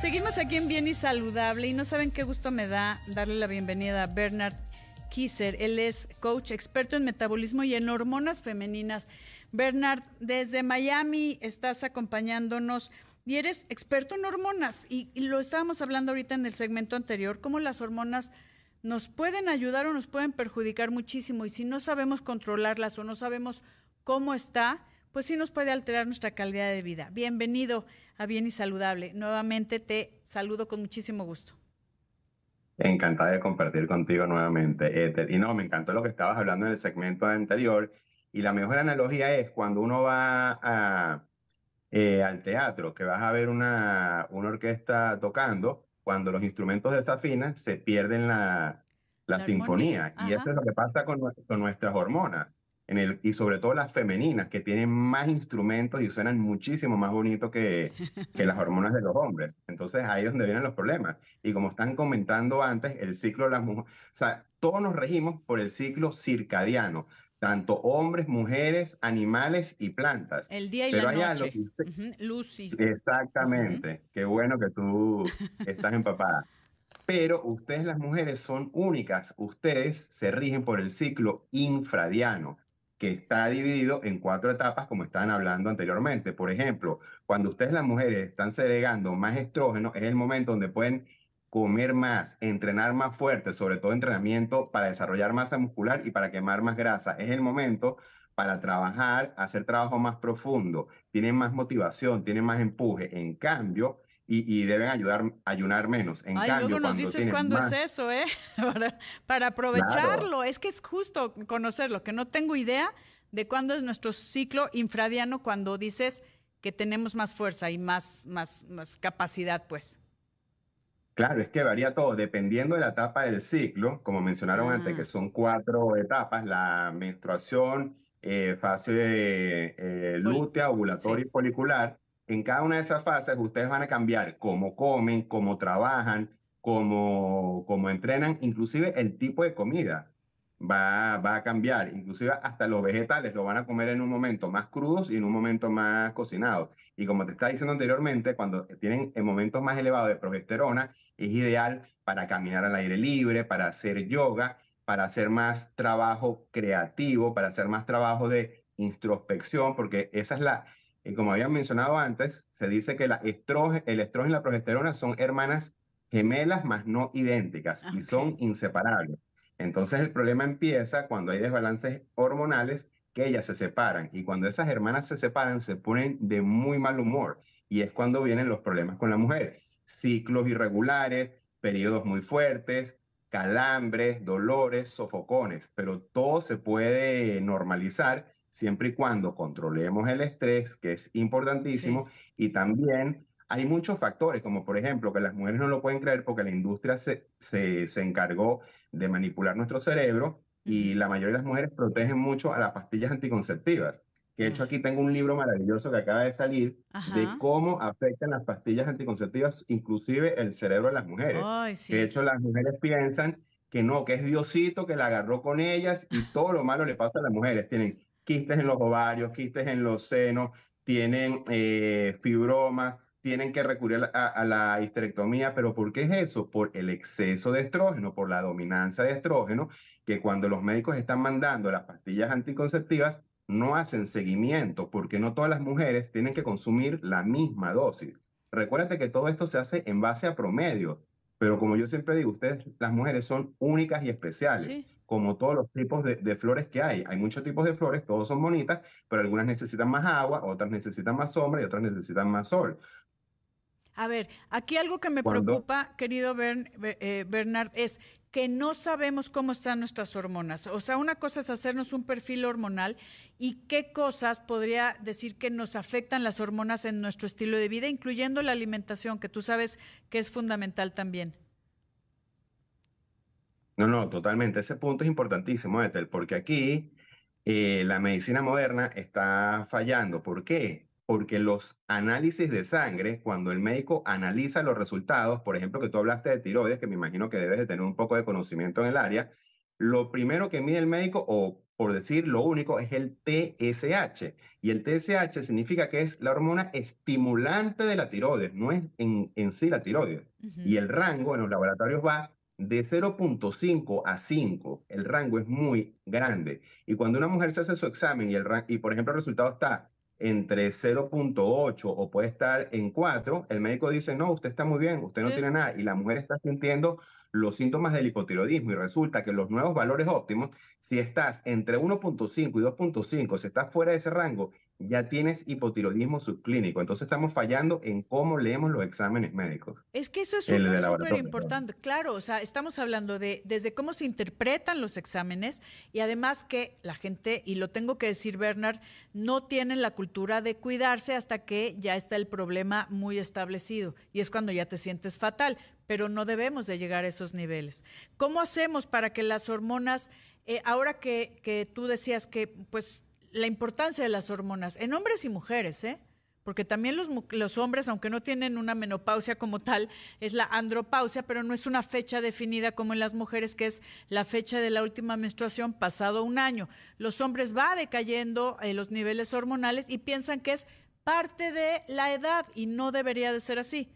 Seguimos aquí en Bien y Saludable y no saben qué gusto me da darle la bienvenida a Bernard Kisser. Él es coach experto en metabolismo y en hormonas femeninas. Bernard, desde Miami estás acompañándonos y eres experto en hormonas y, y, lo estábamos hablando ahorita en el segmento anterior, cómo las hormonas nos pueden ayudar o nos pueden perjudicar muchísimo y si no sabemos controlarlas o no sabemos cómo está, pues sí nos puede alterar nuestra calidad de vida. Bienvenido a Bien y Saludable. Nuevamente te saludo con muchísimo gusto. Encantada de compartir contigo nuevamente, Ether. Y no, me encantó lo que estabas hablando en el segmento anterior. Y la mejor analogía es cuando uno va a, eh, al teatro, que vas a ver una, una orquesta tocando, cuando los instrumentos desafinan, se pierden la, la, la sinfonía. Y eso es lo que pasa con, con nuestras hormonas en el, y sobre todo las femeninas, que tienen más instrumentos y suenan muchísimo más bonito que, que las hormonas de los hombres. Entonces ahí es donde vienen los problemas. Y como están comentando antes, el ciclo de las mujeres, o sea, todos nos regimos por el ciclo circadiano, tanto hombres, mujeres, animales y plantas. El día y Pero la noche. Que uh -huh. Lucy. Exactamente. Uh -huh. Qué bueno que tú estás empapada. Pero ustedes las mujeres son únicas. Ustedes se rigen por el ciclo infradiano que está dividido en cuatro etapas, como estaban hablando anteriormente. Por ejemplo, cuando ustedes las mujeres están segregando más estrógeno, es el momento donde pueden comer más, entrenar más fuerte, sobre todo entrenamiento para desarrollar masa muscular y para quemar más grasa. Es el momento para trabajar, hacer trabajo más profundo, tienen más motivación, tienen más empuje. En cambio, y, y, deben ayudar, ayunar menos. En Ay, cambio, luego nos dices cuándo más... es eso, ¿eh? para, para aprovecharlo. Claro. Es que es justo conocerlo, que no tengo idea de cuándo es nuestro ciclo infradiano cuando dices que tenemos más fuerza y más, más, más capacidad, pues. Claro, es que varía todo, dependiendo de la etapa del ciclo, como mencionaron ah. antes, que son cuatro etapas, la menstruación, eh, fase eh, lútea, ovulatoria sí. y folicular, en cada una de esas fases ustedes van a cambiar cómo comen, cómo trabajan, cómo, cómo entrenan, inclusive el tipo de comida va, va a cambiar, inclusive hasta los vegetales lo van a comer en un momento más crudos y en un momento más cocinados. Y como te estaba diciendo anteriormente, cuando tienen en momentos más elevados de progesterona, es ideal para caminar al aire libre, para hacer yoga, para hacer más trabajo creativo, para hacer más trabajo de introspección, porque esa es la, y como habían mencionado antes, se dice que la estrógeno, el estrógeno y la progesterona son hermanas gemelas, más no idénticas, okay. y son inseparables. Entonces el problema empieza cuando hay desbalances hormonales que ellas se separan. Y cuando esas hermanas se separan, se ponen de muy mal humor. Y es cuando vienen los problemas con la mujer. Ciclos irregulares, periodos muy fuertes, calambres, dolores, sofocones. Pero todo se puede normalizar siempre y cuando controlemos el estrés, que es importantísimo, sí. y también hay muchos factores, como por ejemplo que las mujeres no lo pueden creer porque la industria se, se, se encargó de manipular nuestro cerebro y la mayoría de las mujeres protegen mucho a las pastillas anticonceptivas. Que de hecho aquí tengo un libro maravilloso que acaba de salir Ajá. de cómo afectan las pastillas anticonceptivas, inclusive el cerebro de las mujeres. Ay, sí. De hecho las mujeres piensan que no, que es Diosito que la agarró con ellas y todo lo malo le pasa a las mujeres. Tienen quistes en los ovarios, quistes en los senos, tienen eh, fibromas, tienen que recurrir a, a, la histerectomía, pero ¿por qué es eso? Por el exceso de estrógeno, por la dominancia de estrógeno, que cuando los médicos están mandando las pastillas anticonceptivas, no hacen seguimiento, porque no todas las mujeres tienen que consumir la misma dosis. Recuérdate que todo esto se hace en base a promedio, pero como yo siempre digo, ustedes, las mujeres, son únicas y especiales. Sí como todos los tipos de, de, flores que hay. Hay muchos tipos de flores, todos son bonitas, pero algunas necesitan más agua, otras necesitan más sombra y otras necesitan más sol. A ver, aquí algo que me Cuando... preocupa, querido Bern, eh, Bernard, es que no sabemos cómo están nuestras hormonas. O sea, una cosa es hacernos un perfil hormonal y qué cosas podría decir que nos afectan las hormonas en nuestro estilo de vida, incluyendo la alimentación, que tú sabes que es fundamental también. No, no, totalmente. Ese punto es importantísimo, Ethel, porque aquí eh, la medicina moderna está fallando. ¿Por qué? Porque los análisis de sangre, cuando el médico analiza los resultados, por ejemplo, que tú hablaste de tiroides, que me imagino que debes de tener un poco de conocimiento en el área, lo primero que mide el médico, o por decir lo único, es el TSH. Y el TSH significa que es la hormona estimulante de la tiroides, no es en, en sí la tiroides. Y el rango en los laboratorios va de 0.5 a 5. El rango es muy grande. Y cuando una mujer se hace su examen y, el, y por ejemplo, el resultado está entre 0.8 o puede estar en 4, el médico dice, no, usted está muy bien, usted no tiene nada, y la mujer está sintiendo los síntomas del hipotiroidismo y resulta que los nuevos valores óptimos, si estás entre 1.5 y 2.5, si estás fuera de ese rango, ya tienes hipotiroidismo subclínico. Entonces estamos fallando en cómo leemos los exámenes médicos. Es que eso es súper importante. Claro, o sea, estamos hablando de desde cómo se interpretan los exámenes y además que la gente, y lo tengo que decir Bernard, no tiene la cultura de cuidarse hasta que ya está el problema muy establecido y es cuando ya te sientes fatal, pero no debemos de llegar a esos niveles. ¿Cómo hacemos para que las hormonas, eh, ahora que, tú decías que pues la importancia de las hormonas en hombres y mujeres, ¿eh? Porque también los, los, hombres, aunque no tienen una menopausia como tal, es la andropausia, pero no es una fecha definida como en las mujeres, que es la fecha de la última menstruación pasado un año. Los hombres va decayendo eh, los niveles hormonales y piensan que es parte de la edad y no debería de ser así.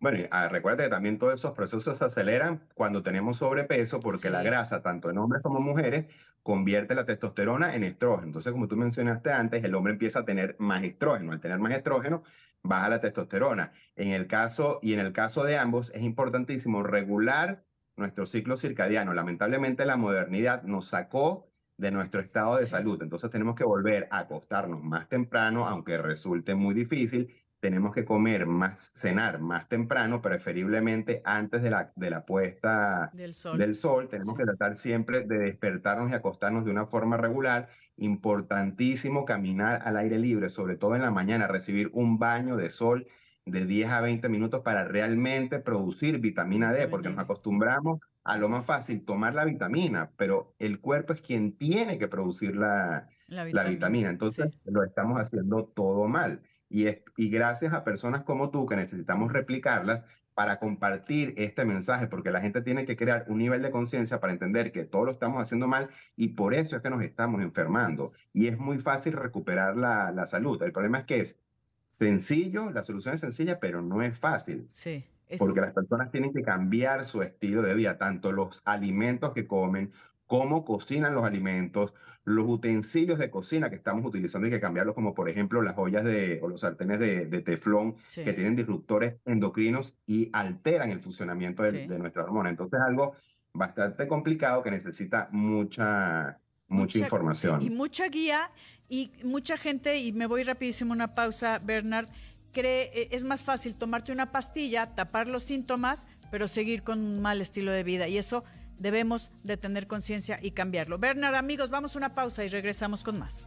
Bueno, ah, recuerda que también todos esos procesos se aceleran cuando tenemos sobrepeso porque la grasa, tanto en hombres como mujeres, convierte la testosterona en estrógeno. Entonces, como tú mencionaste antes, el hombre empieza a tener más estrógeno. Al tener más estrógeno, baja la testosterona. En el caso, y en el caso de ambos, es importantísimo regular nuestro ciclo circadiano. Lamentablemente, la modernidad nos sacó de nuestro estado de salud. Entonces tenemos que volver a acostarnos más temprano, aunque resulte muy difícil, tenemos que comer más, cenar más temprano, preferiblemente antes de la, de la puesta del sol. Tenemos que tratar siempre de despertarnos y acostarnos de una forma regular. Importantísimo caminar al aire libre, sobre todo en la mañana, recibir un baño de sol de 10 a 20 minutos para realmente producir vitamina D, porque nos acostumbramos a lo más fácil, tomar la vitamina, pero el cuerpo es quien tiene que producir la, la vitamina. Entonces lo estamos haciendo todo mal. Y, y gracias a personas como tú que necesitamos replicarlas para compartir este mensaje, porque la gente tiene que crear un nivel de conciencia para entender que todo lo estamos haciendo mal y por eso es que nos estamos enfermando. Y es muy fácil recuperar la, la salud. El problema es que es sencillo, la solución es sencilla, pero no es fácil. Sí. Porque las personas tienen que cambiar su estilo de vida, tanto los alimentos que comen cómo cocinan los alimentos, los utensilios de cocina que estamos utilizando hay que cambiarlos, como por ejemplo las ollas de, o los sartenes de, teflón que tienen disruptores endocrinos y alteran el funcionamiento de, nuestra hormona. Entonces es algo bastante complicado que necesita mucha, mucha, información. y mucha guía y mucha gente, y me voy rapidísimo una pausa, Bernard, cree, e, es más fácil tomarte una pastilla, tapar los síntomas, pero seguir con un mal estilo de vida. Y eso debemos de tener conciencia y cambiarlo. Bernard, amigos, vamos a una pausa y regresamos con más.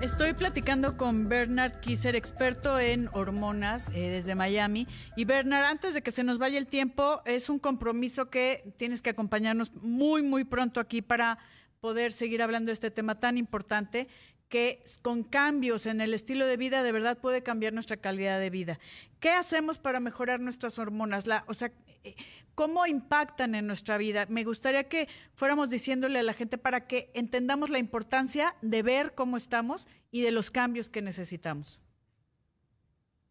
Estoy platicando con Bernard Kisser, experto en hormonas eh, desde Miami. Y Bernard, antes de que se nos vaya el tiempo, es un compromiso que tienes que acompañarnos muy, muy pronto aquí para poder seguir hablando de este tema tan importante que con cambios en el estilo de vida de verdad puede cambiar nuestra calidad de vida. ¿Qué hacemos para mejorar nuestras hormonas? La, o sea, eh, ¿cómo impactan en nuestra vida? Me gustaría que fuéramos diciéndole a la gente para que entendamos la importancia de ver cómo estamos y de los cambios que necesitamos.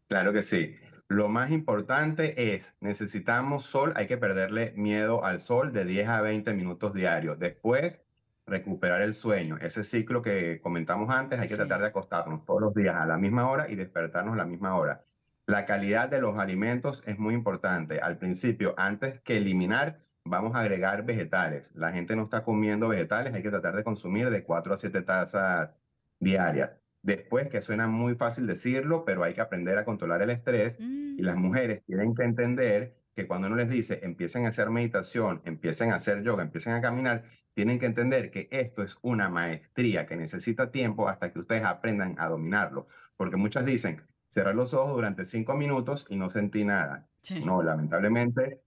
Claro que sí. Lo más importante es, necesitamos sol, hay que perderle miedo al sol de 10 a 20 minutos diarios. Después, recuperar el sueño. Ese ciclo que comentamos antes, hay que tratar de acostarnos todos los días a la misma hora y despertarnos a la misma hora. La calidad de los alimentos es muy importante. Al principio, antes que eliminar, vamos a agregar vegetales. La gente no está comiendo vegetales, hay que tratar de consumir de 4 a 7 tazas diarias. Después, que suena muy fácil decirlo, pero hay que aprender a controlar el estrés y las mm. mujeres tienen que entender que cuando uno les dice empiecen a hacer meditación, empiecen a hacer yoga, empiecen a caminar, tienen que entender que esto es una maestría que necesita tiempo hasta que ustedes aprendan a dominarlo. Porque muchas dicen, cerrar los ojos durante cinco minutos y no sentí nada. No, lamentablemente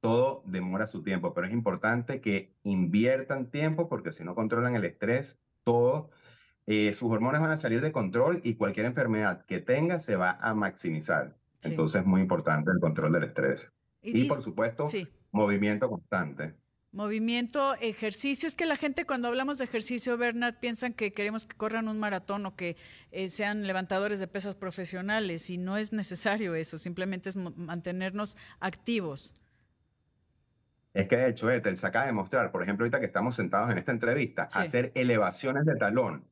todo demora su tiempo, pero es importante que inviertan tiempo porque si no controlan el estrés, todo, eh, sus hormonas van a salir de control y cualquier enfermedad que tenga se va a maximizar. Entonces es muy importante el control del estrés. Y, por supuesto, movimiento constante. Movimiento, ejercicio. Es que la gente cuando hablamos de ejercicio, Bernard, piensan que queremos que corran un maratón o que eh, sean levantadores de pesas profesionales y no es necesario eso, simplemente es mantenernos activos. Es que de hecho, Ethel se acaba de mostrar, por ejemplo, ahorita que estamos sentados en esta entrevista, hacer elevaciones de talón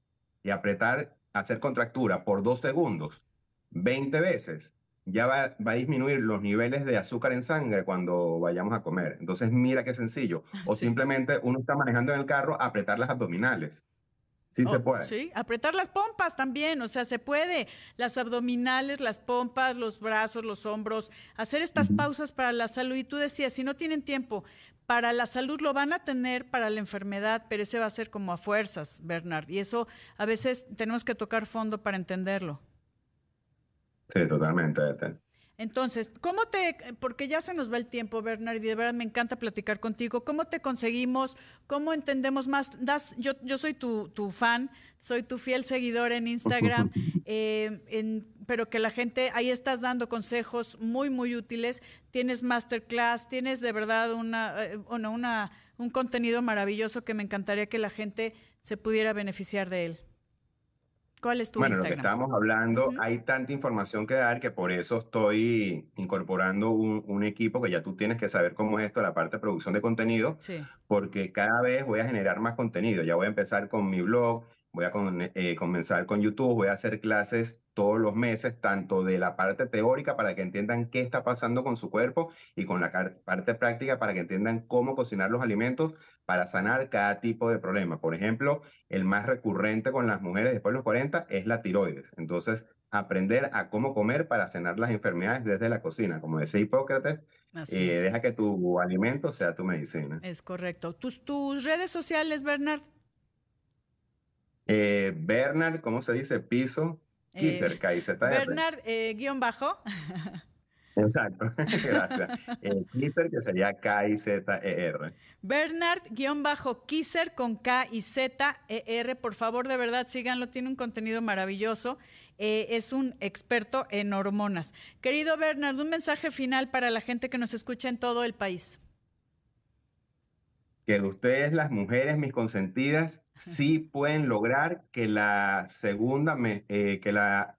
y apretar, hacer contractura por dos segundos, 20 veces, ya va, a disminuir los niveles de azúcar en sangre cuando vayamos a comer. Entonces, mira qué sencillo. O simplemente uno está manejando en el carro, apretar las abdominales. Sí se oh, puede. Sí, apretar las pompas también, o sea, se puede. Las abdominales, las pompas, los brazos, los hombros, hacer estas pausas para la salud. Y tú decías, si no tienen tiempo para la salud, lo van a tener para la enfermedad, pero ese va a ser como a fuerzas, Bernard. Y eso a veces tenemos que tocar fondo para entenderlo. Sí, totalmente. Entonces, ¿cómo te, porque ya se nos va el tiempo, Bernard, y de verdad me encanta platicar contigo, ¿cómo te conseguimos? ¿Cómo entendemos más? Das, yo, yo soy tu, tu fan, soy tu fiel seguidor en Instagram, eh, en, pero que la gente, ahí estás dando consejos muy, muy útiles, tienes masterclass, tienes de verdad una, eh, una, un contenido maravilloso que me encantaría que la gente se pudiera beneficiar de él. ¿Cuál es tu bueno, lo que estábamos hablando, hay tanta información que dar que por eso estoy incorporando un, un, equipo que ya tú tienes que saber cómo es esto, la parte de producción de contenido, sí. porque cada vez voy a generar más contenido. Ya voy a empezar con mi blog, voy a eh, comenzar con YouTube, voy a hacer clases todos los meses, tanto de la parte teórica para que entiendan qué está pasando con su cuerpo y con la parte práctica para que entiendan cómo cocinar los alimentos para sanar cada tipo de problema. Por ejemplo, el más recurrente con las mujeres después de los 40 es la tiroides. Entonces, aprender a cómo comer para sanar las enfermedades desde la cocina. Como decía Hipócrates, eh, deja que tu alimento sea tu medicina. Es correcto. ¿Tus, tus redes sociales, Bernard? Eh, Bernard, ¿cómo se dice? Piso. Kisser, eh, KIZR. Bernard, eh, guion bajo. Exacto, gracias. Eh, Kisser, que sería K-I-Z-E-R. Bernard, guion bajo Kisser con K y Z E R. Por favor, de verdad, síganlo. Tiene un contenido maravilloso. Eh, es un experto en hormonas. Querido Bernard, un mensaje final para la gente que nos escucha en todo el país que ustedes, las mujeres, mis consentidas, sí pueden lograr que la segunda, eh, que la,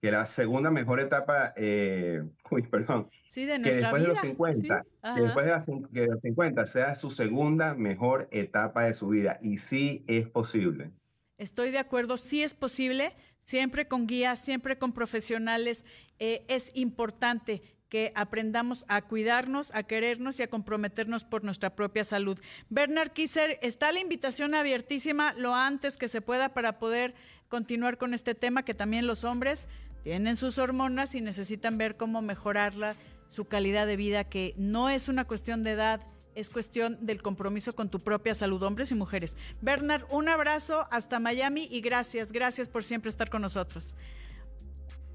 que la segunda mejor etapa, eh, uy, perdón, sí, de que después de los 50, que después de, los 50 sea su segunda mejor etapa de su vida. Y sí es posible. Estoy de acuerdo, sí es posible, siempre con guías, siempre con profesionales. Eh, es importante que aprendamos a cuidarnos, a querernos y a comprometernos por nuestra propia salud. Bernard Kisser, está la invitación abiertísima lo antes que se pueda para poder continuar con este tema, que también los hombres tienen sus hormonas y necesitan ver cómo mejorarla, su calidad de vida, que no es una cuestión de edad, es cuestión del compromiso con tu propia salud, hombres y mujeres. Bernard, un abrazo hasta Miami y gracias, gracias por siempre estar con nosotros.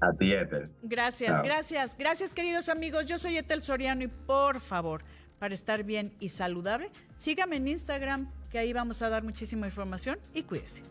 A ti, Ethel. Gracias, gracias, gracias, queridos amigos. Yo soy Ethel Soriano y por favor, para estar bien y saludable, sígame en Instagram, que ahí vamos a dar muchísima información y cuídese.